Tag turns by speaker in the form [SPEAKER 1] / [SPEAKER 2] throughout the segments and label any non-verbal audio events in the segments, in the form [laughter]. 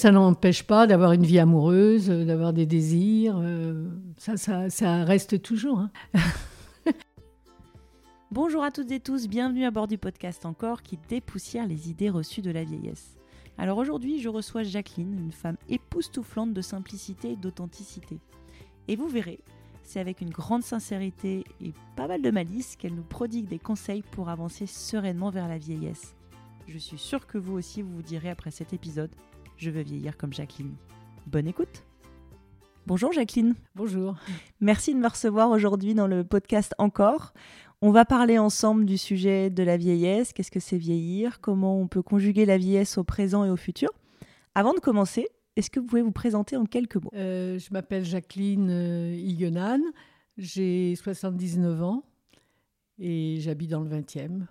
[SPEAKER 1] Ça n'empêche pas d'avoir une vie amoureuse, d'avoir des désirs. ça, ça, ça, reste toujours. Hein. [laughs]
[SPEAKER 2] Bonjour à toutes et tous, bienvenue à bord du podcast encore qui dépoussière les idées reçues de la vieillesse. Alors aujourd'hui, je reçois Jacqueline, une femme époustouflante de simplicité et d'authenticité. Et vous verrez, c'est avec une grande sincérité et pas mal de malice qu'elle nous prodigue des conseils pour avancer sereinement vers la vieillesse. Je suis sûre que vous aussi vous vous direz après cet épisode je veux vieillir comme Jacqueline. Bonne écoute Bonjour Jacqueline.
[SPEAKER 1] Bonjour.
[SPEAKER 2] Merci de me recevoir aujourd'hui dans le podcast Encore. On va parler ensemble du sujet de la vieillesse, qu'est-ce que c'est vieillir, comment on peut conjuguer la vieillesse au présent et au futur? Avant de commencer, est-ce que vous pouvez vous présenter en quelques mots?
[SPEAKER 1] Euh, Je m'appelle Jacqueline euh, j'ai 79 ans et j'habite dans le 20e.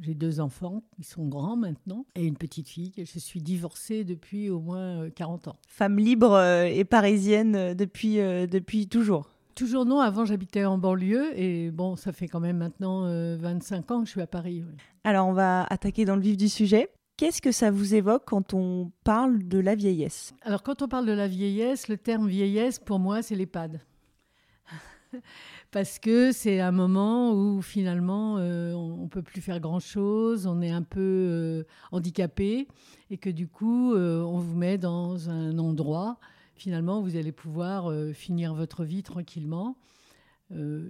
[SPEAKER 1] J'ai deux enfants, ils sont grands maintenant, et une petite fille. Je suis divorcée depuis au moins 40 euh, ans.
[SPEAKER 2] Femme libre euh, et parisienne euh, depuis, depuis toujours
[SPEAKER 1] Toujours non, avant j'habitais en banlieue et bon, ça fait quand même maintenant 25 ans que je suis à Paris.
[SPEAKER 2] Alors on va attaquer dans le vif du sujet. Qu'est-ce que ça vous évoque quand on parle de la vieillesse?
[SPEAKER 1] Alors quand on parle de la vieillesse, le terme vieillesse pour moi c'est l'EHPAD [laughs] parce que c'est un moment où finalement euh, on ne peut plus faire grand-chose, on est un peu euh, handicapé et que du coup euh, on vous met dans un endroit, finalement vous allez pouvoir finir votre vie tranquillement.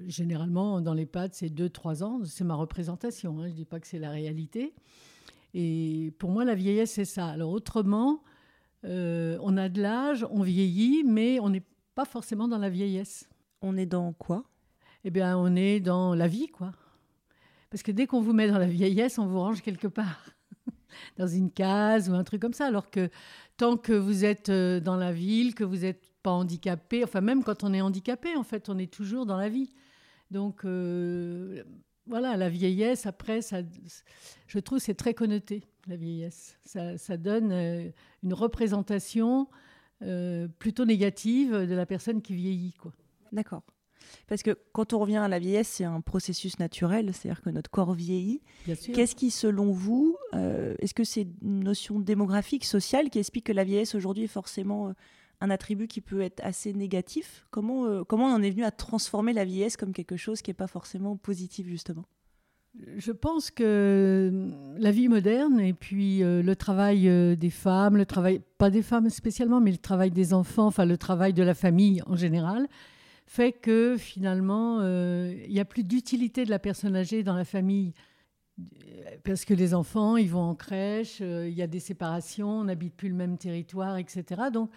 [SPEAKER 1] généralement dans les pads c'est 2-3 ans, c'est ma représentation, hein, je ne dis pas que c'est la réalité. Et pour moi la vieillesse c'est ça. Alors autrement, on a de l'âge, on vieillit, mais on n'est pas forcément dans la vieillesse.
[SPEAKER 2] On est dans quoi?
[SPEAKER 1] Eh bien, on est dans la vie, quoi. Parce que dès qu'on vous met dans la vieillesse, on vous range quelque part, [laughs] dans une case ou un truc comme ça. Alors que tant que vous êtes euh, dans la ville, que vous n'êtes pas handicapé, enfin même quand on est handicapé, en fait, on est toujours dans la vie. Donc euh, voilà, la vieillesse, après, ça, je trouve c'est très connoté, la vieillesse. Ça, donne euh, une représentation plutôt négative de la personne qui vieillit. quoi.
[SPEAKER 2] D'accord. Parce que quand on revient à la vieillesse, c'est un processus naturel, c'est-à-dire que notre corps vieillit. Qu'est-ce qui, selon vous, euh, est-ce que c'est une notion démographique, sociale, qui explique que la vieillesse aujourd'hui est forcément euh, un attribut qui peut être assez négatif? Comment, euh, comment on en est venu à transformer la vieillesse comme quelque chose qui n'est pas forcément positif, justement?
[SPEAKER 1] Je pense que la vie moderne et puis le travail des femmes, le travail, pas des femmes spécialement, mais le travail des enfants, enfin le travail de la famille en général, fait que finalement, euh, il n'y a plus d'utilité de la personne âgée dans la famille. Parce que les enfants, ils vont en crèche, euh, il y a des séparations, on n'habite plus le même territoire, etc. Donc,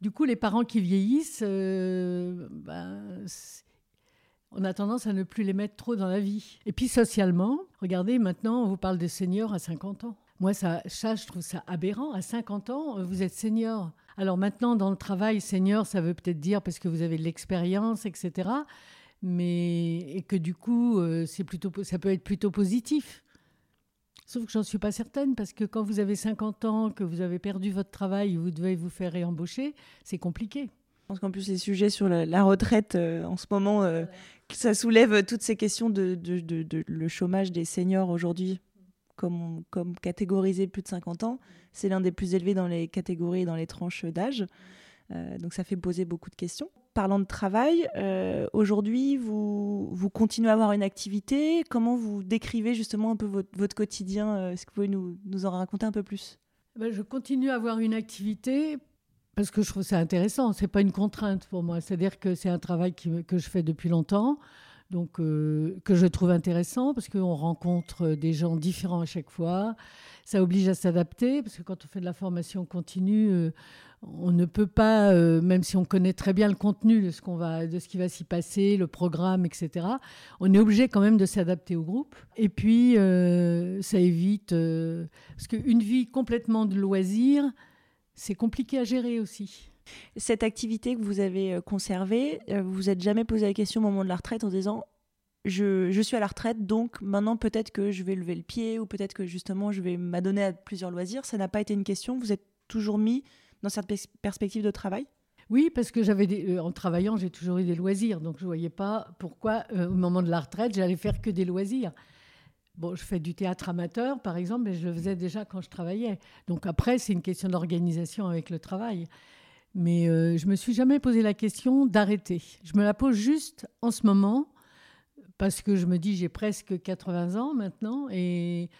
[SPEAKER 1] du coup, les parents qui vieillissent, euh, ben, on a tendance à ne plus les mettre trop dans la vie. Et puis, socialement, regardez, maintenant, on vous parle des seniors à 50 ans. Moi, ça, ça, je trouve ça aberrant. À 50 ans, vous êtes senior. Alors maintenant, dans le travail, senior, ça veut peut-être dire parce que vous avez de l'expérience, etc. Mais et que du coup, euh, c'est plutôt, ça peut être plutôt positif. Sauf que j'en suis pas certaine parce que quand vous avez 50 ans, que vous avez perdu votre travail, vous devez vous faire réembaucher, c'est compliqué.
[SPEAKER 2] Je pense qu'en plus, les sujets sur la, retraite euh, en ce moment, euh, ça soulève toutes ces questions de, de le chômage des seniors aujourd'hui comme, catégorisé plus de 50 ans. C'est l'un des plus élevés dans les catégories et dans les tranches d'âge. Euh, donc ça fait poser beaucoup de questions. Parlant de travail, euh, aujourd'hui, vous, continuez à avoir une activité. Comment vous décrivez justement un peu votre, quotidien euh, Est-ce que vous pouvez nous, en raconter un peu plus?
[SPEAKER 1] Ben, Je continue à avoir une activité parce que je trouve ça intéressant. Ce n'est pas une contrainte pour moi. C'est-à-dire que c'est un travail que je fais depuis longtemps donc euh, que je trouve intéressant parce qu'on rencontre des gens différents à chaque fois. Ça oblige à s'adapter parce que quand on fait de la formation continue, euh, on ne peut pas, euh, même si on connaît très bien le contenu de ce, qu'on va, de ce qui va s'y passer, le programme, etc., on est obligé quand même de s'adapter au groupe. Et puis, ça évite, parce qu'une vie complètement de loisirs, c'est compliqué à gérer aussi.
[SPEAKER 2] Cette activité que vous avez euh, conservée, euh, vous vous êtes jamais posé la question au moment de la retraite en disant je, je suis à la retraite, donc maintenant peut-être que je vais lever le pied ou peut-être que justement je vais m'adonner à plusieurs loisirs. Ça n'a pas été une question. Vous êtes toujours mis dans cette perspective de travail?
[SPEAKER 1] Oui, parce que j'avais euh, en travaillant, j'ai toujours eu des loisirs, donc je voyais pas pourquoi au moment de la retraite, j'allais faire que des loisirs. Bon, je fais du théâtre amateur, par exemple, mais je le faisais déjà quand je travaillais. Donc après, c'est une question d'organisation avec le travail. Mais euh, je me suis jamais posé la question d'arrêter. Je me la pose juste en ce moment, parce que je me dis, j'ai presque 80 ans maintenant, et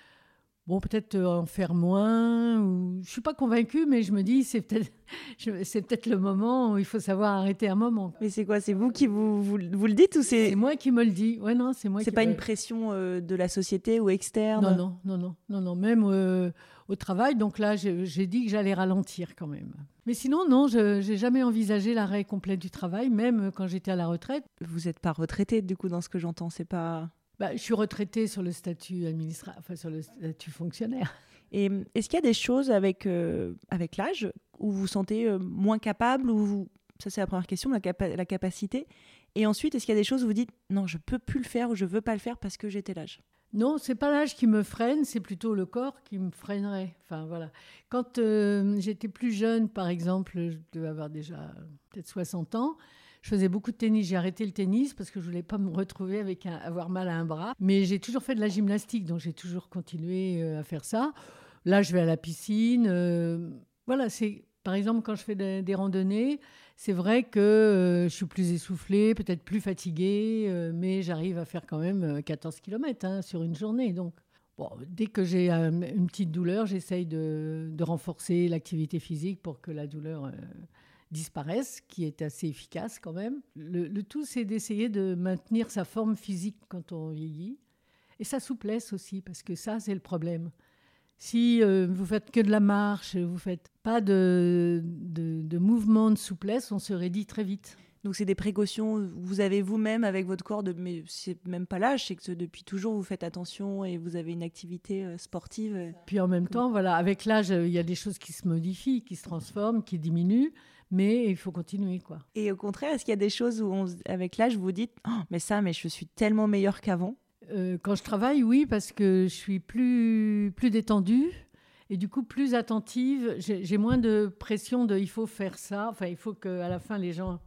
[SPEAKER 1] bon, peut-être euh, en faire moins. Ou... Je suis pas convaincue, mais je me dis c'est peut-être [laughs] c'est peut-être le moment où il faut savoir arrêter un moment.
[SPEAKER 2] Mais c'est quoi? C'est vous qui vous, vous, le dites ou c'est
[SPEAKER 1] C'est moi qui me le dis. Ouais non, c'est moi.
[SPEAKER 2] C'est pas une pression euh, de la société ou externe?
[SPEAKER 1] Non non non non non non même euh, au travail. Donc là, j'ai dit que j'allais ralentir quand même. Mais sinon non, je j'ai jamais envisagé l'arrêt complet du travail, même quand j'étais à la retraite.
[SPEAKER 2] Vous n'êtes pas retraité du coup dans ce que j'entends, c'est pas.
[SPEAKER 1] Bah, je suis retraitée sur le statut administratif, enfin sur le statut fonctionnaire.
[SPEAKER 2] Et est-ce qu'il y a des choses avec, euh, avec l'âge où vous vous sentez euh, moins capable ou vous... Ça, c'est la première question, la, la capacité. Et ensuite, est-ce qu'il y a des choses où vous dites non, je peux plus le faire ou je veux pas le faire parce que j'ai tel âge
[SPEAKER 1] Non, c'est pas l'âge qui me freine, c'est plutôt le corps qui me freinerait. Enfin voilà. Quand euh, j'étais plus jeune, par exemple, je devais avoir déjà peut-être 60 ans, je faisais beaucoup de tennis. J'ai arrêté le tennis parce que je voulais pas me retrouver avec avoir mal à un bras. Mais j'ai toujours fait de la gymnastique, donc j'ai toujours continué euh, à faire ça. Là, je vais à la piscine. Euh, voilà, c'est par exemple quand je fais des, randonnées, c'est vrai que euh, je suis plus essoufflée, peut-être plus fatiguée, mais j'arrive à faire quand même 14 km hein, sur une journée. Donc dès que j'ai une petite douleur, j'essaye de, renforcer l'activité physique pour que la douleur disparaissent, qui est assez efficace quand même. Le, tout, c'est d'essayer de maintenir sa forme physique quand on vieillit et sa souplesse aussi, parce que ça, c'est le problème. Si euh, vous faites que de la marche, vous faites pas de, de, de mouvement de souplesse, on se raidit très vite.
[SPEAKER 2] Donc c'est des précautions vous avez vous-même avec votre corps, de, mais c'est même pas l'âge, c'est que depuis toujours vous faites attention et vous avez une activité euh, sportive.
[SPEAKER 1] Puis en même temps, voilà, avec l'âge, il y a des choses qui se modifient, qui se transforment, qui diminuent mais il faut continuer quoi.
[SPEAKER 2] Et au contraire, est-ce qu'il y a des choses où avec l'âge vous dites oh, mais ça mais je suis tellement meilleure qu'avant?
[SPEAKER 1] Euh, Quand je travaille, oui, parce que je suis plus plus détendue et du coup plus attentive. J'ai moins de pression de il faut faire ça. Enfin, il faut qu'à la fin les gens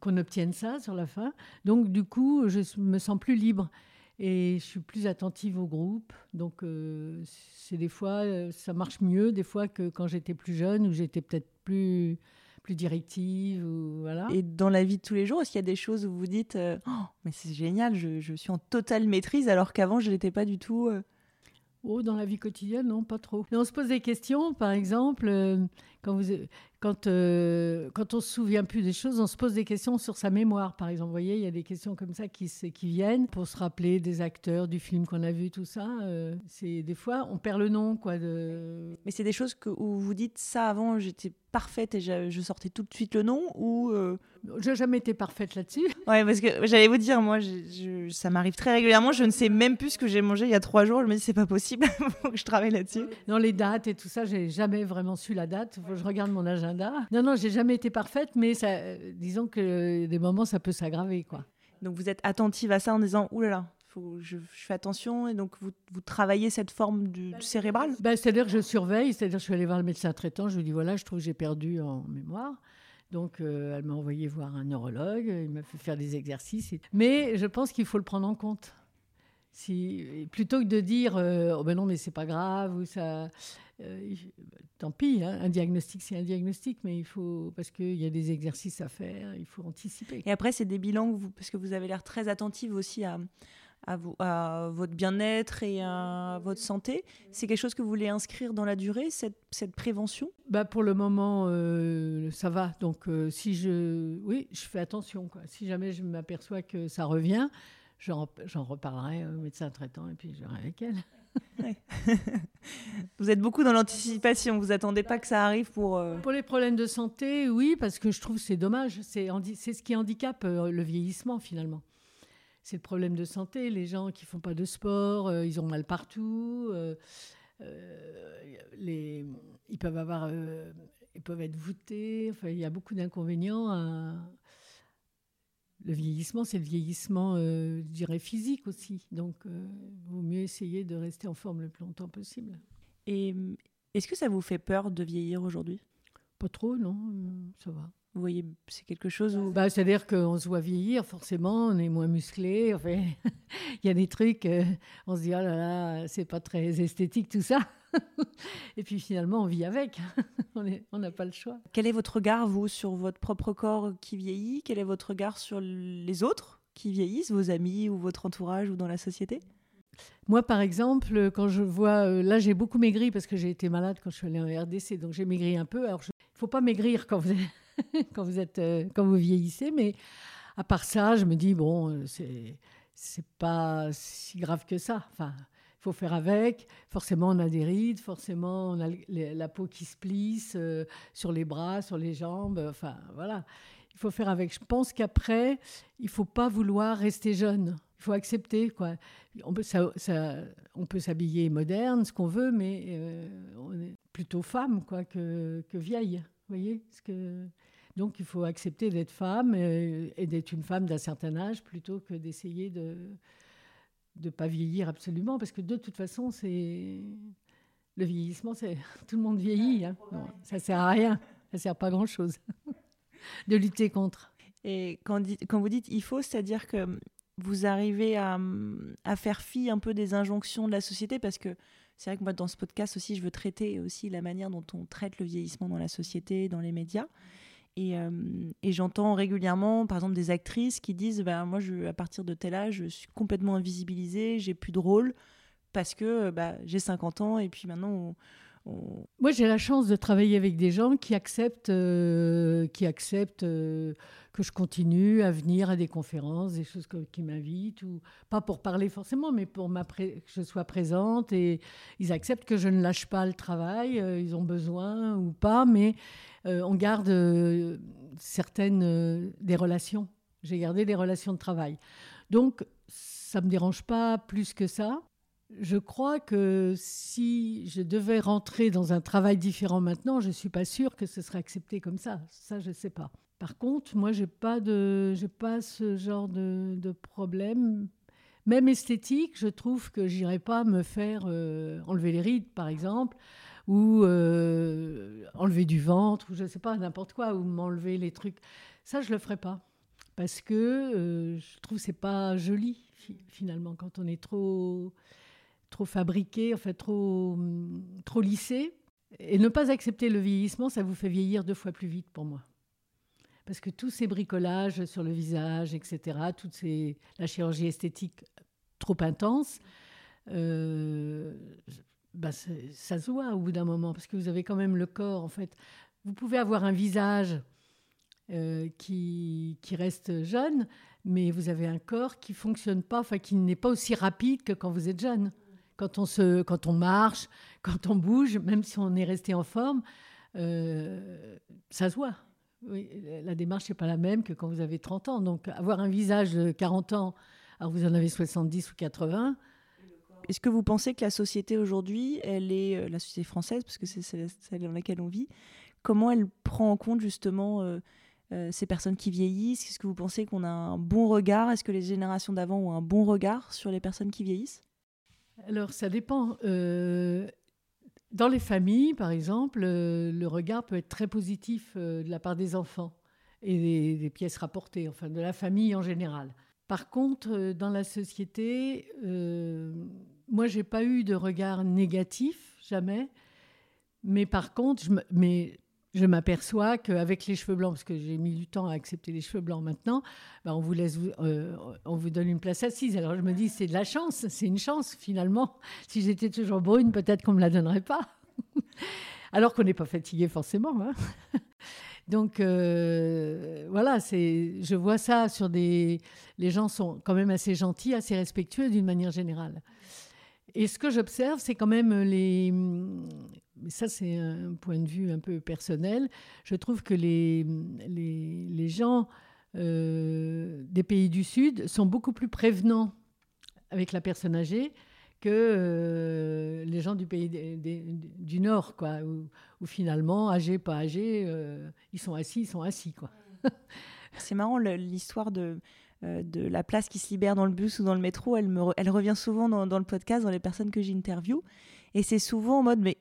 [SPEAKER 1] qu'on obtienne ça sur la fin. Donc du coup, je me sens plus libre et je suis plus attentive au groupe. Donc, euh, c'est des fois, euh, ça marche mieux des fois que quand j'étais plus jeune, où j'étais peut-être plus, plus directive. Ou, voilà.
[SPEAKER 2] Et dans la vie de tous les jours, est-ce qu'il y a des choses où vous dites euh, oh, Mais c'est génial, je, je, suis en totale maîtrise, alors qu'avant, je n'étais pas du tout.
[SPEAKER 1] Oh, dans la vie quotidienne, non, pas trop. on se pose des questions, par exemple, quand, vous, quand, euh, quand on se souvient plus des choses, on se pose des questions sur sa mémoire, par exemple. Vous voyez, il y a des questions comme ça qui, qui viennent pour se rappeler des acteurs, du film qu'on a vu, tout ça. Euh, c'est des fois, on perd le nom, quoi. De...
[SPEAKER 2] Mais c'est des choses que, où vous dites ça avant, j'étais parfaite et je, sortais tout de suite le nom ou euh...
[SPEAKER 1] J'ai jamais été parfaite là-dessus. [laughs]
[SPEAKER 2] Ouais, parce que j'allais vous dire, moi, je, ça m'arrive très régulièrement. Je ne sais même plus ce que j'ai mangé il y a trois jours. Je me dis, c'est pas possible, [laughs] faut que je travaille là-dessus.
[SPEAKER 1] Dans les dates et tout ça, j'ai jamais vraiment su la date. Faut que je regarde mon agenda non, non, j'ai jamais été parfaite, mais ça, disons que des moments, ça peut s'aggraver, quoi.
[SPEAKER 2] Donc vous êtes attentive à ça en disant, oulala, faut, je, je, fais attention et donc vous, vous travaillez cette forme du, cérébral?
[SPEAKER 1] ben, C'est-à-dire que je surveille, c'est-à-dire que je suis allée voir le médecin traitant, je lui dis voilà, je trouve que j'ai perdu en mémoire. Donc euh, elle m'a envoyé voir un neurologue, il m'a fait faire des exercices. Mais je pense qu'il faut le prendre en compte. Si, plutôt que de dire euh, oh ben non mais c'est pas grave ou ça euh, tant pis, hein, un diagnostic, c'est un diagnostic, mais il faut, parce qu'il y a des exercices à faire, il faut anticiper.
[SPEAKER 2] Et après, c'est des bilans, vous, parce que vous avez l'air très attentive aussi à, à, vous, à votre bien-être et à votre santé. C'est quelque chose que vous voulez inscrire dans la durée, cette, cette prévention?
[SPEAKER 1] Bah Pour le moment, euh, ça va. Donc, euh, si je. Oui, je fais attention. Quoi. Si jamais je m'aperçois que ça revient, j'en reparlerai au médecin traitant et puis je verrai avec elle. [laughs]
[SPEAKER 2] vous êtes beaucoup dans l'anticipation, vous attendez pas que ça arrive pour... Euh,
[SPEAKER 1] pour les problèmes de santé, oui, parce que je trouve c'est dommage. C'est ce qui handicape euh, le vieillissement finalement. C'est le problème de santé. Les gens qui font pas de sport, euh, ils ont mal partout. ils peuvent avoir, ils peuvent être voûtés. Enfin, il y a beaucoup d'inconvénients à, le vieillissement, c'est le vieillissement, euh, je dirais, physique aussi. Donc, il euh, vaut mieux essayer de rester en forme le plus longtemps possible.
[SPEAKER 2] Et est-ce que ça vous fait peur de vieillir aujourd'hui?
[SPEAKER 1] Pas trop, non, euh, ça va.
[SPEAKER 2] Vous voyez, c'est quelque chose où...
[SPEAKER 1] Bah, C'est-à-dire qu'on se voit vieillir, forcément, on est moins musclé. Enfin, [laughs] il y a des trucs, euh, on se dit, oh là là, c'est pas très esthétique tout ça. [laughs] Et puis finalement, on vit avec. [laughs] on n'a pas le choix.
[SPEAKER 2] Quel est votre regard, vous, sur votre propre corps qui vieillit? Quel est votre regard sur les autres qui vieillissent, vos amis ou votre entourage ou dans la société?
[SPEAKER 1] Moi, par exemple, quand je vois, euh, là, j'ai beaucoup maigri parce que j'ai été malade quand je suis allée en RDC, donc j'ai maigri un peu. Alors, il ne faut pas maigrir quand vous êtes, [laughs] quand vous êtes, euh, quand vous vieillissez, mais à part ça, je me dis bon, euh, c'est c'est pas si grave que ça. Enfin, faut faire avec. Forcément, on a des rides, forcément, on a la peau qui se plisse sur les bras, sur les jambes. Enfin, voilà. Il faut faire avec. Je pense qu'après, il faut pas vouloir rester jeune faut accepter quoi. On peut, s'habiller moderne, ce qu'on veut, mais euh, on est plutôt femme quoi que, vieille. voyez ce que... Donc il faut accepter d'être femme et, d'être une femme d'un certain âge plutôt que d'essayer de ne pas vieillir absolument, parce que de toute façon, c'est le vieillissement, c'est [laughs] tout le monde vieillit. Hein. ça sert à rien, ça sert pas à grand chose [laughs] de lutter contre.
[SPEAKER 2] Et quand, quand vous dites il faut, c'est-à-dire que vous arrivez à, faire fi un peu des injonctions de la société parce que c'est vrai que moi dans ce podcast aussi je veux traiter aussi la manière dont on traite le vieillissement dans la société, dans les médias. Et, euh, j'entends régulièrement, par exemple, des actrices qui disent bah, Moi, à partir de tel âge, je suis complètement invisibilisée, j'ai plus de rôle parce que bah, j'ai 50 ans et puis maintenant,
[SPEAKER 1] moi, j'ai la chance de travailler avec des gens qui acceptent, euh, qui acceptent euh, que je continue à venir à des conférences, des choses qui m'invitent, ou pas pour parler forcément, mais pour que je sois présente. Et ils acceptent que je ne lâche pas le travail. Euh, ils ont besoin ou pas, mais on garde certaines des relations. J'ai gardé des relations de travail. Donc, ça me dérange pas plus que ça. Je crois que si je devais rentrer dans un travail différent maintenant, je ne suis pas sûre que ce serait accepté comme ça. Ça, je ne sais pas. Par contre, moi, je n'ai pas, pas ce genre de, de, problème. Même esthétique, je trouve que j'irai pas me faire euh, enlever les rides, par exemple, ou euh, enlever du ventre, ou je ne sais pas, n'importe quoi, ou m'enlever les trucs. Ça, je ne le ferai pas. Parce que euh, je trouve que ce n'est pas joli, finalement, quand on est trop trop fabriqué, en fait, trop, trop lissé. Et ne pas accepter le vieillissement, ça vous fait vieillir deux fois plus vite pour moi. Parce que tous ces bricolages sur le visage, etc., toute ces, la chirurgie esthétique trop intense, euh, bah ça se voit au bout d'un moment, parce que vous avez quand même le corps, en fait. Vous pouvez avoir un visage euh, qui, qui, reste jeune, mais vous avez un corps qui fonctionne pas, enfin qui n'est pas aussi rapide que quand vous êtes jeune quand on, se, quand on marche, quand on bouge, même si on est resté en forme, euh, ça se voit. la démarche n'est pas la même que quand vous avez 30 ans. Donc avoir un visage de 40 ans, alors vous en avez 70 ou 80.
[SPEAKER 2] Est-ce que vous pensez que la société aujourd'hui, elle est euh, la société française, parce que c'est celle dans laquelle on vit, comment elle prend en compte justement euh, ces personnes qui vieillissent? Est-ce que vous pensez qu'on a un bon regard? Est-ce que les générations d'avant ont un bon regard sur les personnes qui vieillissent?
[SPEAKER 1] Alors, ça dépend. Euh, dans les familles, par exemple, euh, le regard peut être très positif euh, de la part des enfants et des, pièces rapportées, enfin de la famille en général. Par contre, dans la société, moi, j'ai pas eu de regard négatif, jamais. Mais par contre, je mais je m'aperçois qu'avec les cheveux blancs, parce que j'ai mis du temps à accepter les cheveux blancs maintenant, ben on, vous laisse, euh, on vous donne une place assise. Alors je me dis, c'est de la chance, c'est une chance finalement. Si j'étais toujours brune, peut-être qu'on ne me la donnerait pas. [laughs] Alors qu'on n'est pas fatigué forcément. Hein. [laughs] Donc euh, voilà, je vois ça sur des. Les gens sont quand même assez gentils, assez respectueux d'une manière générale. Et ce que j'observe, c'est quand même les, mais ça c'est un point de vue un peu personnel, je trouve que les, les, les gens euh, des pays du Sud sont beaucoup plus prévenants avec la personne âgée que euh, les gens du pays du Nord, quoi, où, finalement, âgés, pas âgés, euh, ils sont assis, ils sont assis.
[SPEAKER 2] C'est marrant l'histoire de, de la place qui se libère dans le bus ou dans le métro, elle, me elle revient souvent dans, dans, le podcast, dans les personnes que j'interviewe. Et c'est souvent en mode, mais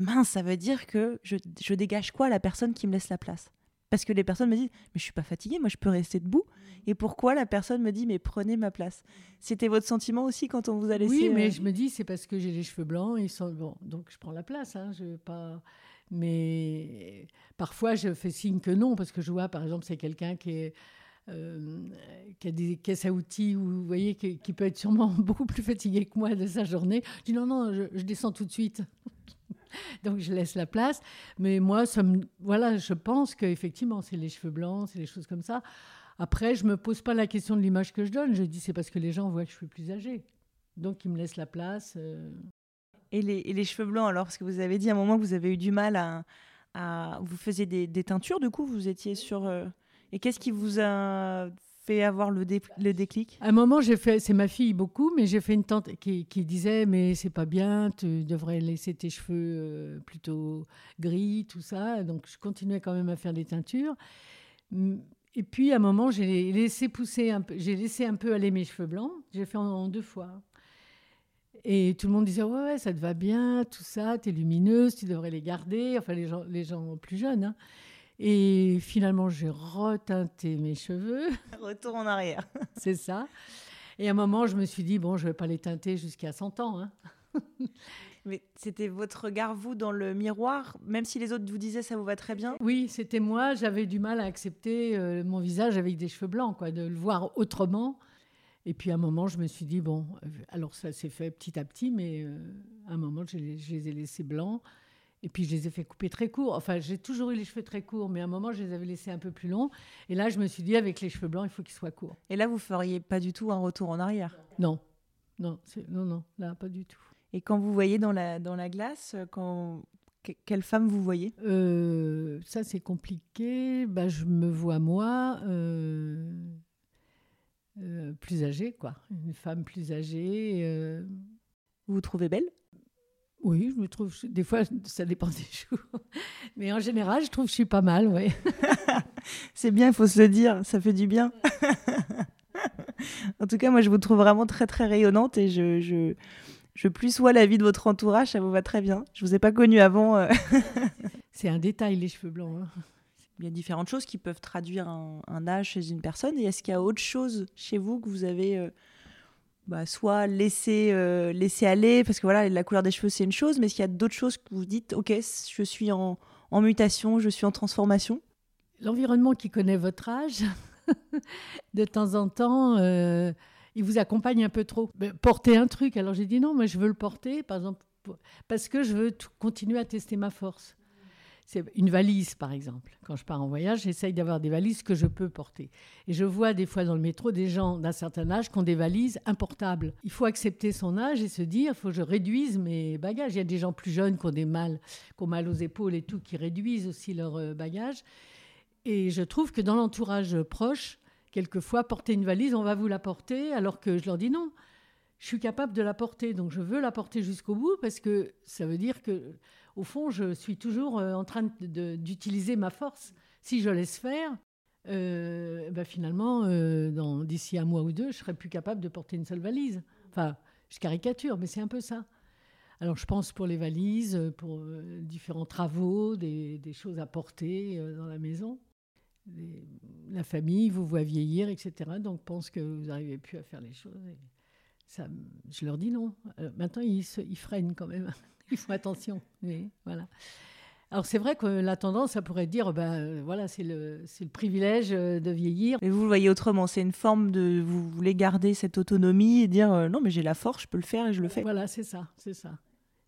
[SPEAKER 2] mince, ça veut dire que je, dégage quoi la personne qui me laisse la place? Parce que les personnes me disent Mais je suis pas fatiguée, moi je peux rester debout. Et pourquoi la personne me dit Mais prenez ma place? C'était votre sentiment aussi quand on vous a laissé
[SPEAKER 1] Oui, mais je me dis C'est parce que j'ai les cheveux blancs, sont... bon, donc je prends la place. Hein, je pas... Mais parfois je fais signe que non, parce que je vois par exemple, c'est quelqu'un qui est euh, qui a des caisses à outils, ou vous voyez, qui, peut être sûrement [laughs] beaucoup plus fatigué que moi de sa journée. Je dis non, non, je, descends tout de suite. [laughs] Donc je laisse la place. Mais moi, ça me, voilà, je pense qu'effectivement, c'est les cheveux blancs, c'est les choses comme ça. Après, je me pose pas la question de l'image que je donne. Je dis c'est parce que les gens voient que je suis plus âgée. Donc ils me laissent la place. Euh.
[SPEAKER 2] Et, les, et, les, cheveux blancs, alors, parce que vous avez dit à un moment que vous avez eu du mal à. vous faisiez des, des teintures, du coup, vous étiez sur. Euh, et qu'est-ce qui vous a fait avoir le, le déclic?
[SPEAKER 1] À un moment, j'ai fait, c'est ma fille beaucoup, mais j'ai fait une tante qui, disait mais c'est pas bien, tu devrais laisser tes cheveux euh, plutôt gris, tout ça. Donc je continuais quand même à faire des teintures. Et puis à un moment, j'ai laissé pousser un peu, j'ai laissé un peu aller mes cheveux blancs. J'ai fait en, deux fois. Et tout le monde disait ouais, ouais ça te va bien, tout ça, tu es lumineuse, tu devrais les garder. Enfin les gens, les gens plus jeunes. Hein. Et finalement, j'ai reteinté mes cheveux. [laughs]
[SPEAKER 2] Retour en arrière. [laughs]
[SPEAKER 1] C'est ça. Et à un moment, je me suis dit, bon, je ne vais pas les teinter jusqu'à 100 ans. Hein. [laughs]
[SPEAKER 2] Mais c'était votre regard, vous, dans le miroir, même si les autres vous disaient ça vous va très bien?
[SPEAKER 1] Oui, c'était moi. J'avais du mal à accepter euh, mon visage avec des cheveux blancs, quoi, de le voir autrement. Et puis à un moment, je me suis dit, bon, euh, alors ça s'est fait petit à petit, mais euh, à un moment, je les ai laissés blancs. Et puis, je les ai fait couper très courts. Enfin, j'ai toujours eu les cheveux très courts, mais à un moment, je les avais laissés un peu plus longs. Et là, je me suis dit, avec les cheveux blancs, il faut qu'ils soient courts.
[SPEAKER 2] Et là, vous feriez pas du tout un retour en arrière?
[SPEAKER 1] Non. Non, non, non, là, pas du tout.
[SPEAKER 2] Et quand vous voyez dans la, dans la glace, quand, quelle femme vous voyez?
[SPEAKER 1] Euh, Ça, c'est compliqué. Bah, je me vois moi euh, euh, plus âgée, quoi. Une femme plus âgée.
[SPEAKER 2] Vous vous trouvez belle?
[SPEAKER 1] Oui, je me trouve. Des fois, [laughs] ça dépend des jours. Mais en général, je trouve que je suis pas mal, oui. [laughs]
[SPEAKER 2] c'est bien, il faut se le dire, ça fait du bien. [laughs] en tout cas, moi, je vous trouve vraiment très, très rayonnante et je, je, je plus sois la vie de votre entourage, ça vous va très bien. Je vous ai pas connue avant. Euh.
[SPEAKER 1] c'est un détail, les cheveux blancs. Hein.
[SPEAKER 2] Il y a différentes choses qui peuvent traduire un, âge chez une personne. Et est-ce qu'il y a autre chose chez vous que vous avez euh, bah, soit laisser, euh, laisser aller, parce que voilà, la couleur des cheveux, c'est une chose, mais est-ce qu'il y a d'autres choses que vous dites, OK, je suis en, mutation, je suis en transformation?
[SPEAKER 1] L'environnement qui connaît votre âge, [laughs] de temps en temps, euh, il vous accompagne un peu trop. Porter un truc, alors j'ai dit non, mais je veux le porter, par exemple, parce que je veux continuer à tester ma force. C'est une valise, par exemple. Quand je pars en voyage, j'essaye d'avoir des valises que je peux porter. Et je vois des fois dans le métro des gens d'un certain âge qui ont des valises importables. Il faut accepter son âge et se dire, il faut que je réduise mes bagages. Il y a des gens plus jeunes qui ont des mal, qui ont mal aux épaules et tout, qui réduisent aussi leurs euh, bagages. Et je trouve que dans l'entourage proche, quelquefois, porter une valise, on va vous la porter, alors que je leur dis non. Je suis capable de la porter, donc je veux la porter jusqu'au bout parce que ça veut dire que au fond, je suis toujours euh, en train d'utiliser ma force. Si je laisse faire, euh, ben finalement, euh, d'ici un mois ou deux, je serai plus capable de porter une seule valise. Enfin, je caricature, mais c'est un peu ça. Alors, je pense pour les valises, pour différents travaux, des, choses à porter dans la maison. la famille vous voit vieillir, etc. Donc, pense que vous n'arrivez plus à faire les choses. je leur dis non. maintenant, ils freinent quand même. [laughs] [laughs] Ils font attention. Oui, voilà. Alors c'est vrai que la tendance, ça pourrait dire, ben euh, voilà, c'est le, le privilège euh, de vieillir.
[SPEAKER 2] Mais vous le voyez autrement, c'est une forme de, vous voulez garder cette autonomie et dire, euh, non mais j'ai la force, je peux le faire et je le fais.
[SPEAKER 1] Voilà, c'est ça, c'est ça.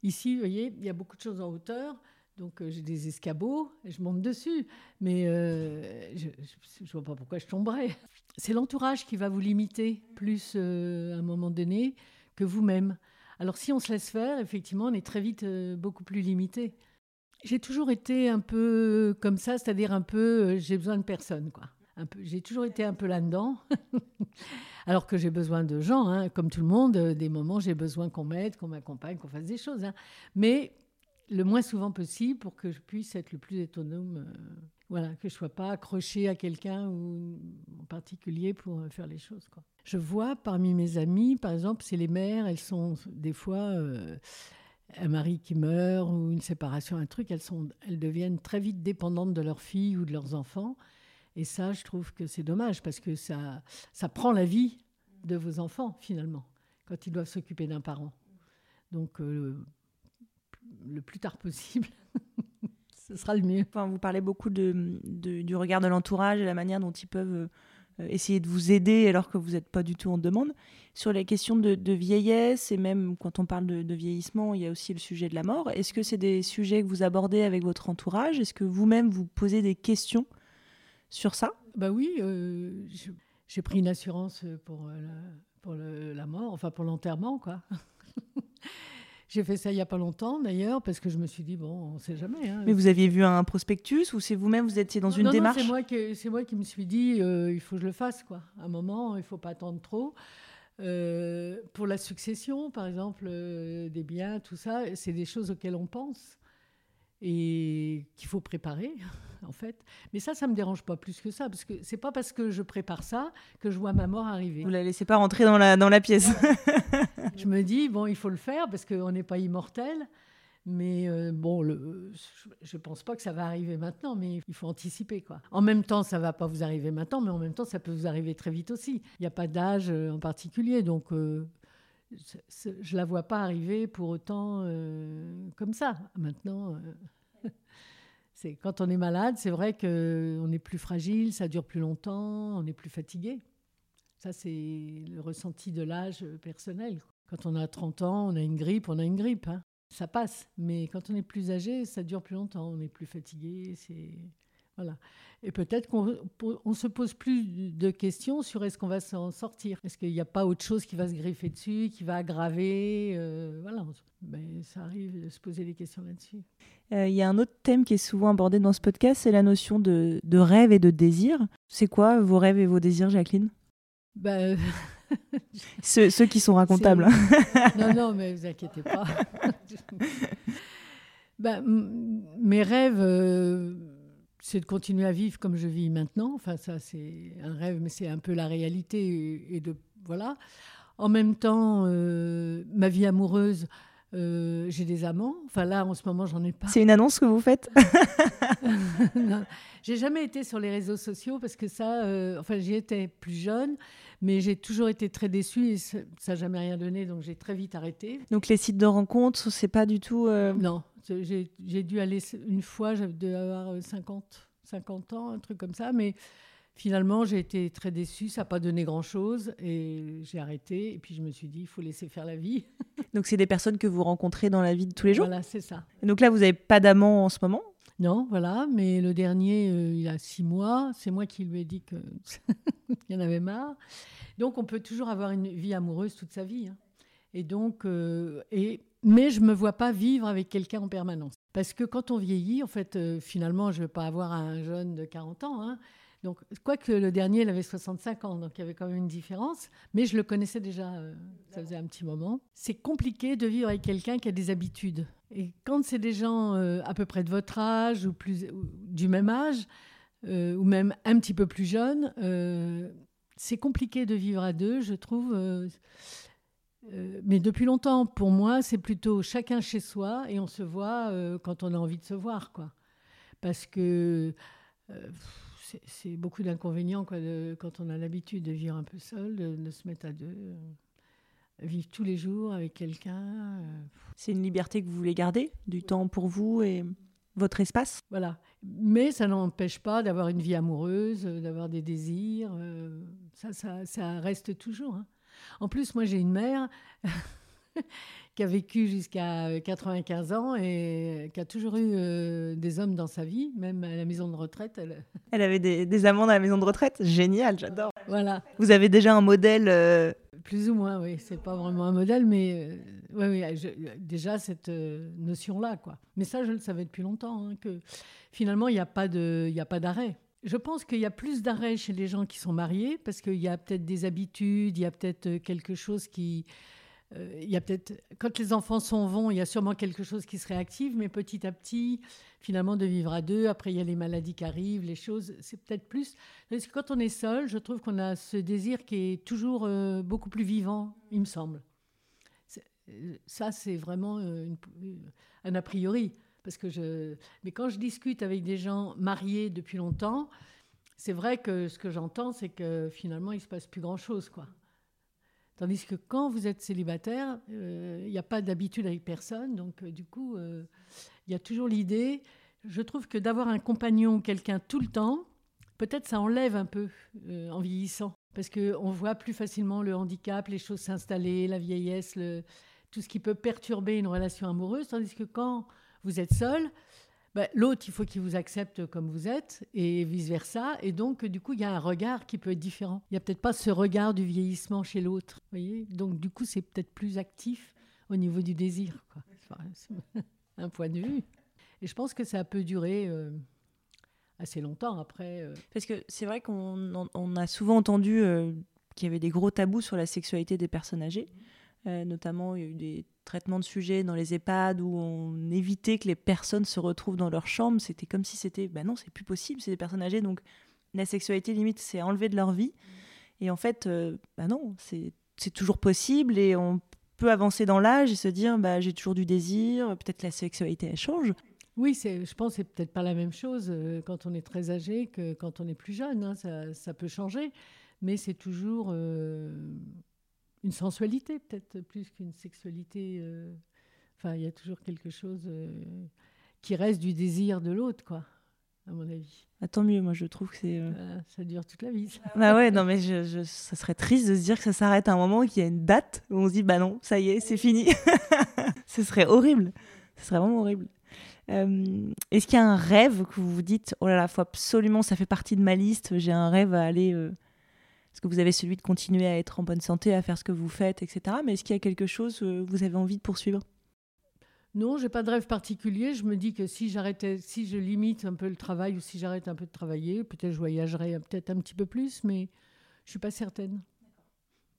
[SPEAKER 1] Ici, vous voyez, il y a beaucoup de choses en hauteur, donc j'ai des escabeaux et je monte dessus, mais je ne vois pas pourquoi je tomberais. C'est l'entourage qui va vous limiter plus à un moment donné que vous-même. Alors si on se laisse faire, effectivement, on est très vite euh, beaucoup plus limité. J'ai toujours été un peu comme ça, c'est-à-dire un peu, euh, j'ai besoin de personne, quoi. Un peu, j'ai toujours été un peu là-dedans, [laughs] alors que j'ai besoin de gens, hein, comme tout le monde. Euh, des moments, j'ai besoin qu'on m'aide, qu'on m'accompagne, qu'on fasse des choses. Hein. Mais le moins souvent possible pour que je puisse être le plus autonome. Voilà, que je sois pas accroché à quelqu'un en particulier pour faire les choses. Je vois parmi mes amies, par exemple, c'est les mères, elles sont des fois, euh, un mari qui meurt ou une séparation, un truc, elles, sont, elles deviennent très vite dépendantes de leur fille ou de leurs enfants. Et ça, je trouve que c'est dommage parce que ça, ça prend la vie de vos enfants, finalement, quand ils doivent s'occuper d'un parent. Donc, euh, le plus tard possible, [laughs] ce sera le mieux.
[SPEAKER 2] Enfin, vous parlez beaucoup de, du regard de l'entourage et la manière dont ils peuvent euh, essayer de vous aider alors que vous n'êtes pas du tout en demande. Sur les questions de, vieillesse et même quand on parle de, vieillissement, il y a aussi le sujet de la mort. Est-ce que c'est des sujets que vous abordez avec votre entourage? Est-ce que vous-même vous posez des questions sur ça?
[SPEAKER 1] Bah oui, euh, j'ai pris une assurance pour, la, pour la mort, enfin pour l'enterrement, quoi. [laughs] J'ai fait ça il n'y a pas longtemps d'ailleurs, parce que je me suis dit, bon, on ne sait jamais. Hein.
[SPEAKER 2] Mais vous aviez vu un prospectus ou c'est vous-même, vous étiez dans une démarche
[SPEAKER 1] C'est moi, qui, moi qui me suis dit, euh, il faut que je le fasse. Quoi. À un moment, il ne faut pas attendre trop. Euh, pour la succession, par exemple, euh, des biens, tout ça, c'est des choses auxquelles on pense et qu'il faut préparer, [laughs] en fait. Mais ça, ça me dérange pas plus que ça, parce que c'est pas parce que je prépare ça que je vois ma mort arriver.
[SPEAKER 2] Vous la laissez pas rentrer dans la, dans la pièce. [laughs]
[SPEAKER 1] je me dis, bon, il faut le faire, parce qu'on n'est pas immortel. Mais euh, bon, le, je ne pense pas que ça va arriver maintenant, mais il faut anticiper. quoi. En même temps, ça ne va pas vous arriver maintenant, mais en même temps, ça peut vous arriver très vite aussi. Il n'y a pas d'âge euh, en particulier, donc euh, je la vois pas arriver pour autant euh, comme ça. Maintenant, euh, [laughs] c'est quand on est malade, c'est vrai qu'on est plus fragile, ça dure plus longtemps, on est plus fatigué. Ça, c'est le ressenti de l'âge personnel. Quand on a 30 ans, on a une grippe, on a une grippe. Hein. Ça passe. Mais quand on est plus âgé, ça dure plus longtemps. On est plus fatigué. C'est voilà. Et peut-être qu'on se pose plus de questions sur est-ce qu'on va s'en sortir. Est-ce qu'il n'y a pas autre chose qui va se griffer dessus, qui va aggraver euh, Voilà. Ben, ça arrive de se poser des questions là-dessus.
[SPEAKER 2] Euh, il y a un autre thème qui est souvent abordé dans ce podcast, c'est la notion de, de, rêve et de désir. C'est quoi vos rêves et vos désirs, Jacqueline?
[SPEAKER 1] Ben... [laughs]
[SPEAKER 2] ceux, ceux, qui sont racontables. [laughs]
[SPEAKER 1] non, non, mais vous inquiétez pas. [laughs] ben, mes rêves... Euh, c'est de continuer à vivre comme je vis maintenant. Enfin, ça, c'est un rêve, mais c'est un peu la réalité. Et, de voilà. En même temps, euh, ma vie amoureuse, euh, j'ai des amants. Enfin, là, en ce moment, j'en ai pas.
[SPEAKER 2] C'est une annonce que vous faites [laughs] [laughs]
[SPEAKER 1] J'ai jamais été sur les réseaux sociaux parce que ça, euh, enfin, j'y étais plus jeune, mais j'ai toujours été très déçue et ça n'a jamais rien donné, donc j'ai très vite arrêté.
[SPEAKER 2] Donc les sites de rencontres, c'est pas du tout.
[SPEAKER 1] Non, j'ai dû aller une fois, j'avais avoir 50, 50 ans, un truc comme ça, mais finalement, j'ai été très déçue, ça n'a pas donné grand-chose et j'ai arrêté. Et puis je me suis dit, il faut laisser faire la vie. [laughs]
[SPEAKER 2] Donc c'est des personnes que vous rencontrez dans la vie de tous les jours?
[SPEAKER 1] Voilà, c'est ça.
[SPEAKER 2] Et donc là, vous n'avez pas d'amant en ce moment?
[SPEAKER 1] Non, voilà, mais le dernier, euh, il a six mois, c'est moi qui lui ai dit qu'il [laughs] y en avait marre. Donc on peut toujours avoir une vie amoureuse toute sa vie. Hein. Et donc, euh, et mais je ne me vois pas vivre avec quelqu'un en permanence. Parce que quand on vieillit, en fait, euh, finalement, je ne vais pas avoir un jeune de 40 ans. Hein. Donc, quoique le dernier, il avait 65 ans, donc il y avait quand même une différence, mais je le connaissais déjà, euh, ça faisait un petit moment. C'est compliqué de vivre avec quelqu'un qui a des habitudes. Et quand c'est des gens à peu près de votre âge ou, plus, du même âge, ou même un petit peu plus jeunes, c'est compliqué de vivre à deux, je trouve euh, mais depuis longtemps, pour moi, c'est plutôt chacun chez soi et on se voit euh, quand on a envie de se voir, quoi. Parce que euh, c'est beaucoup d'inconvénients quand on a l'habitude de vivre un peu seul, de, se mettre à deux, vivre tous les jours avec quelqu'un.
[SPEAKER 2] C'est une liberté que vous voulez garder, du temps pour vous et votre espace?
[SPEAKER 1] Voilà. Mais ça n'empêche pas d'avoir une vie amoureuse, d'avoir des désirs. ça, ça, ça, reste toujours. Hein. En plus, moi, j'ai une mère [laughs] qui a vécu jusqu'à 95 ans et qui a toujours eu euh, des hommes dans sa vie, même à la maison de retraite. Elle, [laughs]
[SPEAKER 2] elle avait des, des, amants à la maison de retraite Génial, j'adore.
[SPEAKER 1] Voilà.
[SPEAKER 2] Vous avez déjà un modèle euh,
[SPEAKER 1] Plus ou moins, oui. C'est pas vraiment un modèle, mais euh, déjà cette notion-là. quoi. Mais ça, je le savais depuis longtemps, hein, que finalement, il n'y a pas d'arrêt. Je pense qu'il y a plus d'arrêt chez les gens qui sont mariés parce qu'il y a peut-être des habitudes, il y a peut-être euh, quelque chose qui. Euh, il y a peut-être, quand les enfants s'en vont, il y a sûrement quelque chose qui se réactive, mais petit à petit, finalement, de vivre à deux, après il y a les maladies qui arrivent, les choses, c'est peut-être plus. Parce que quand on est seul, je trouve qu'on a ce désir qui est toujours euh, beaucoup plus vivant, il me semble. ça, c'est vraiment un a priori. Parce que je... Mais quand je discute avec des gens mariés depuis longtemps, c'est vrai que ce que j'entends, c'est que finalement, il ne se passe plus grand-chose. quoi. Tandis que quand vous êtes célibataire, il n'y a pas d'habitude avec personne. Donc, du coup, il y a toujours l'idée. Je trouve que d'avoir un compagnon, quelqu'un tout le temps, peut-être ça enlève un peu en vieillissant parce qu'on voit plus facilement le handicap, les choses s'installer, la vieillesse, tout ce qui peut perturber une relation amoureuse, tandis que quand vous êtes seul, bah, l'autre, il faut qu'il vous accepte comme vous êtes, et vice-versa. Et donc, du coup, il y a un regard qui peut être différent. Il n'y a peut-être pas ce regard du vieillissement chez l'autre. Donc, du coup, c'est peut-être plus actif au niveau du désir. Quoi. un point de vue. Et je pense que ça peut durer... Euh, assez longtemps après. Euh.
[SPEAKER 2] Parce que c'est vrai qu'on a souvent entendu euh, qu'il y avait des gros tabous sur la sexualité des personnes âgées. Notamment, il y a eu des traitements de sujets dans les EHPAD où on évitait que les personnes se retrouvent dans leur chambre. C'était comme si c'était, ben non, c'est plus possible, c'est des personnes âgées, donc la sexualité limite, c'est enlevé de leur vie. Et en fait, ben non, c'est toujours possible et on peut avancer dans l'âge et se dire, bah, j'ai toujours du désir, peut-être la sexualité, elle change.
[SPEAKER 1] Oui, je pense que c'est peut-être pas la même chose euh, quand on est très âgé que quand on est plus jeune. Hein. ça, peut changer, mais c'est toujours euh, une sensualité, peut-être plus qu'une sexualité. Euh. Enfin, il y a toujours quelque chose qui reste du désir de l'autre, quoi, à mon avis.
[SPEAKER 2] Ah, tant mieux, moi je trouve que c'est.
[SPEAKER 1] ça dure toute la vie. Ça.
[SPEAKER 2] Bah ouais, non mais je, ça serait triste de se dire que ça s'arrête à un moment, qu'il y a une date où on se dit bah non, ça y est, c'est fini. [laughs] Ce serait horrible. Ce serait vraiment horrible. Euh, est-ce qu'il y a un rêve que vous vous dites, oh là là, faut absolument, ça fait partie de ma liste, j'ai un rêve à aller. Euh, est-ce que vous avez celui de continuer à être en bonne santé, à faire ce que vous faites, etc. Mais est-ce qu'il y a quelque chose que vous avez envie de poursuivre?
[SPEAKER 1] Non, j'ai pas de rêve particulier. Je me dis que si j'arrêtais, si je limite un peu le travail ou si j'arrête un peu de travailler, peut-être je voyagerai peut-être un petit peu plus, mais je suis pas certaine.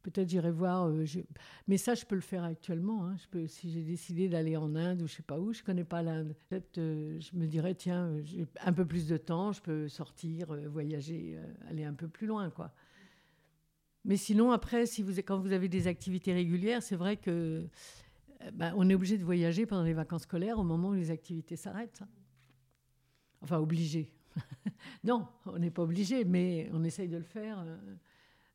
[SPEAKER 1] Peut-être j'irai voir. Euh, mais ça, je peux le faire actuellement. Hein. Si j'ai décidé d'aller en Inde ou je sais pas où, je connais pas l'Inde. Euh, je me dirais, tiens, euh, j'ai un peu plus de temps, je peux sortir, voyager, aller un peu plus loin, quoi. Mais sinon, après, si vous, quand vous avez des activités régulières, c'est vrai que bah, on est obligé de voyager pendant les vacances scolaires au moment où les activités s'arrêtent. Enfin, obligé. [laughs] non, on n'est pas obligé, mais on essaye de le faire.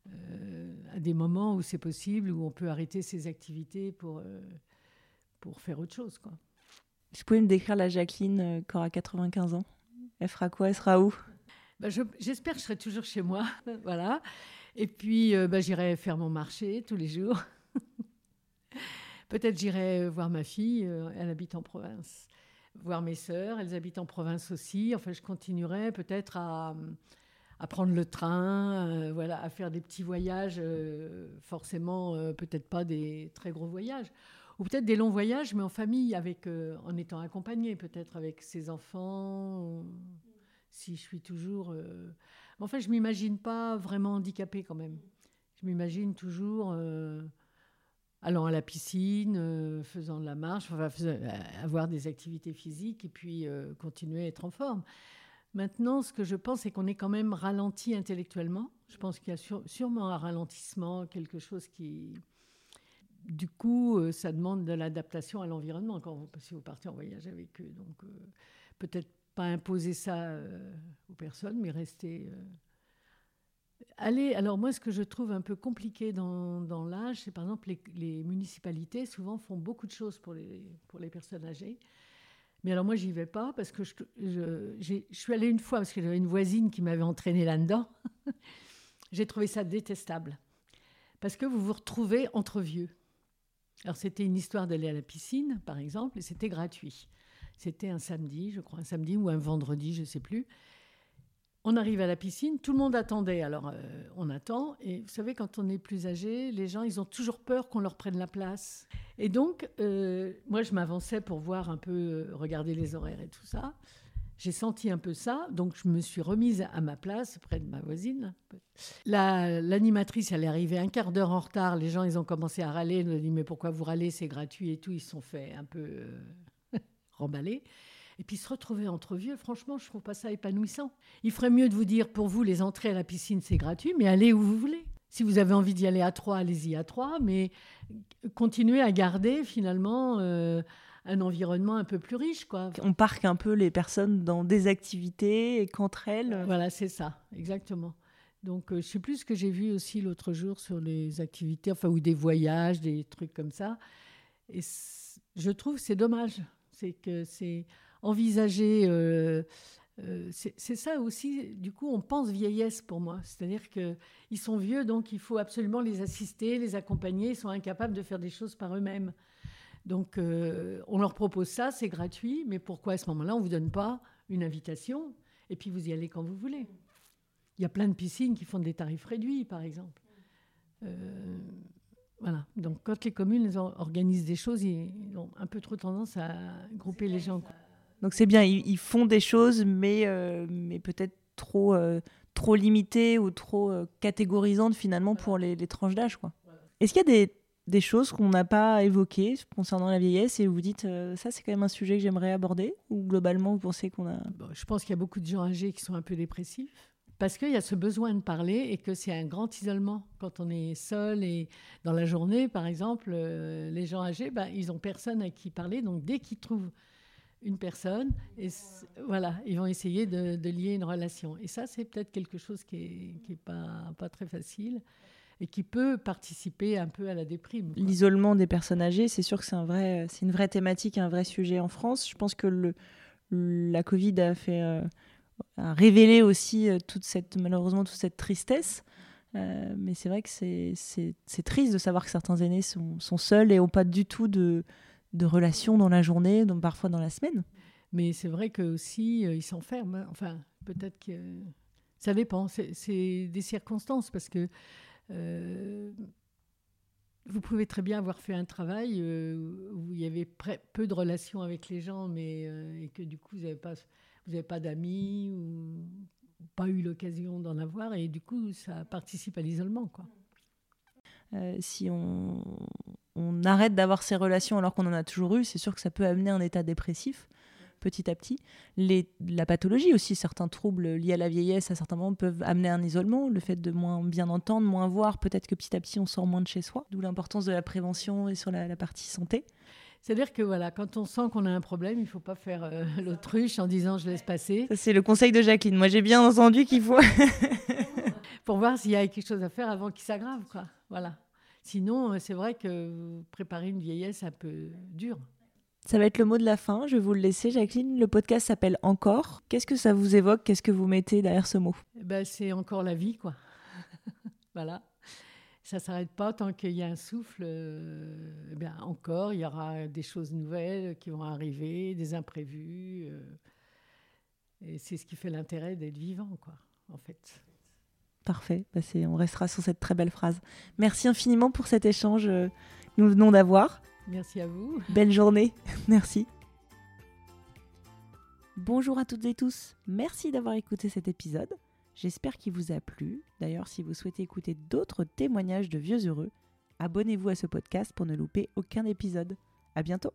[SPEAKER 1] Euh, à des moments où c'est possible, où on peut arrêter ses activités pour, euh, pour faire autre chose. Quoi.
[SPEAKER 2] Vous pouvez me décrire la Jacqueline euh, qui aura 95 ans Elle fera quoi? Elle sera où?
[SPEAKER 1] Bah, J'espère que je serai toujours chez moi. [laughs] voilà. Et puis, bah, j'irai faire mon marché tous les jours. [laughs] Peut-être j'irai voir ma fille, elle habite en province. Voir mes sœurs, elles habitent en province aussi. Enfin, je continuerai peut-être à, prendre le train, euh, voilà, à faire des petits voyages, euh, forcément euh, peut-être pas des très gros voyages, ou peut-être des longs voyages, mais en famille, avec, en étant accompagné peut-être avec ses enfants, si je suis toujours... Mais enfin, je m'imagine pas vraiment handicapée quand même. Je m'imagine toujours allant à la piscine, faisant de la marche, enfin, avoir des activités physiques et puis continuer à être en forme. Maintenant, ce que je pense, c'est qu'on est quand même ralenti intellectuellement. Je pense qu'il y a sûrement un ralentissement, quelque chose qui... Du coup, euh, ça demande de l'adaptation à l'environnement si vous partez en voyage avec eux. Donc, euh, peut-être pas imposer ça euh, aux personnes, mais rester... Allez, alors moi, ce que je trouve un peu compliqué dans, l'âge, c'est par exemple les, les, municipalités souvent font beaucoup de choses pour les, pour les personnes âgées. Mais alors moi, j'y vais pas parce que je, je, suis allée une fois parce que j'avais une voisine qui m'avait entraînée là-dedans. [laughs] J'ai trouvé ça détestable. Parce que vous vous retrouvez entre vieux. Alors c'était une histoire d'aller à la piscine, par exemple, et c'était gratuit. C'était un samedi, je crois, un samedi ou un vendredi, je ne sais plus. On arrive à la piscine, tout le monde attendait. Alors, euh, on attend. Et vous savez, quand on est plus âgé, les gens, ils ont toujours peur qu'on leur prenne la place. Et donc, euh, moi, je m'avançais pour voir un peu, euh, regarder les horaires et tout ça. J'ai senti un peu ça. Donc, je me suis remise à ma place, près de ma voisine. L'animatrice, elle est arrivée un quart d'heure en retard. Les gens, ils ont commencé à râler. Ils nous ont dit, mais pourquoi vous râlez? C'est gratuit et tout. Ils se sont fait un peu remballer. Et puis se retrouver entre vieux, franchement, je trouve pas ça épanouissant. Il ferait mieux de vous dire, pour vous, les entrées à la piscine, c'est gratuit, mais allez où vous voulez. si vous avez envie d'y aller à trois, allez-y à trois, mais continuez à garder finalement euh, un environnement un peu plus riche. Quoi.
[SPEAKER 2] On parque un peu les personnes dans des activités et qu'entre elles.
[SPEAKER 1] Voilà, c'est ça, exactement. Donc, euh, je sais plus ce que j'ai vu aussi l'autre jour sur les activités, enfin, ou des voyages, des trucs comme ça. Et je trouve c'est dommage. C'est que c'est envisager. Euh, euh, c'est ça aussi, du coup, on pense vieillesse pour moi. C'est-à-dire qu'ils sont vieux, donc il faut absolument les assister, les accompagner. Ils sont incapables de faire des choses par eux-mêmes. Donc, on leur propose ça, c'est gratuit, mais pourquoi à ce moment-là, on ne vous donne pas une invitation et puis vous y allez quand vous voulez? Il y a plein de piscines qui font des tarifs réduits, par exemple. Euh, voilà. Donc, quand les communes organisent des choses, ils ont un peu trop tendance à grouper les gens.
[SPEAKER 2] Donc, c'est bien, ils, font des choses, mais, euh, mais peut-être trop, euh, trop limitées ou trop catégorisantes finalement pour les, tranches d'âge. Est-ce qu'il y a des, des choses qu'on n'a pas évoquées concernant la vieillesse et vous dites ça, c'est quand même un sujet que j'aimerais aborder Ou globalement, vous pensez qu'on a.
[SPEAKER 1] je pense qu'il y a beaucoup de gens âgés qui sont un peu dépressifs parce qu'il y a ce besoin de parler et que c'est un grand isolement. Quand on est seul et dans la journée, par exemple, euh, les gens âgés, ben, ils n'ont personne à qui parler. Donc dès qu'ils trouvent une personne, voilà, ils vont essayer de, lier une relation. Et ça, c'est peut-être quelque chose qui n'est est pas, très facile et qui peut participer un peu à la déprime.
[SPEAKER 2] L'isolement des personnes âgées, c'est sûr que c'est un vrai, une vraie thématique, un vrai sujet en France. Je pense que la Covid a fait euh, à révéler aussi euh, toute cette, malheureusement toute cette tristesse. Euh, mais c'est vrai que c'est triste de savoir que certains aînés sont, sont seuls et n'ont pas du tout de, de relations dans la journée, donc parfois dans la semaine.
[SPEAKER 1] Mais c'est vrai que aussi euh, ils s'enferment. Hein. Enfin, peut-être que ça dépend. C'est des circonstances parce que vous pouvez très bien avoir fait un travail où il y avait peu de relations avec les gens, mais et que du coup vous n'avez pas vous n'avez pas d'amis ou pas eu l'occasion d'en avoir et du coup ça participe à l'isolement quoi.
[SPEAKER 2] Euh, si on, arrête d'avoir ces relations alors qu'on en a toujours eu, c'est sûr que ça peut amener un état dépressif petit à petit. La pathologie aussi, certains troubles liés à la vieillesse à certains moments peuvent amener un isolement, le fait de moins bien entendre, moins voir, peut-être que petit à petit on sort moins de chez soi, d'où l'importance de la prévention et sur la partie santé.
[SPEAKER 1] C'est-à-dire que voilà, quand on sent qu'on a un problème, il ne faut pas faire euh, l'autruche en disant je laisse passer.
[SPEAKER 2] c'est le conseil de Jacqueline. Moi, j'ai bien entendu qu'il faut. [laughs]
[SPEAKER 1] Pour voir s'il y a quelque chose à faire avant qu'il s'aggrave, quoi. Voilà. Sinon, euh, c'est vrai que vous préparez une vieillesse un peu dure.
[SPEAKER 2] Ça va être le mot de la fin. Je vais vous le laisser, Jacqueline. Le podcast s'appelle Encore. Qu'est-ce que ça vous évoque? Qu'est-ce que vous mettez derrière ce mot?
[SPEAKER 1] Eh ben, C'est encore la vie, quoi. [laughs] voilà ça ne s'arrête pas tant qu'il y a un souffle. Euh, eh bien, encore, il y aura des choses nouvelles qui vont arriver, des imprévus. Euh, et c'est ce qui fait l'intérêt d'être vivant, quoi, en fait.
[SPEAKER 2] Parfait. Bah on restera sur cette très belle phrase. Merci infiniment pour cet échange euh, que nous venons d'avoir.
[SPEAKER 1] Merci à vous.
[SPEAKER 2] Belle journée. [laughs] Merci. Bonjour à toutes et tous. Merci d'avoir écouté cet épisode. J'espère qu'il vous a plu. D'ailleurs, si vous souhaitez écouter d'autres témoignages de vieux heureux, abonnez-vous à ce podcast pour ne louper aucun épisode. À bientôt!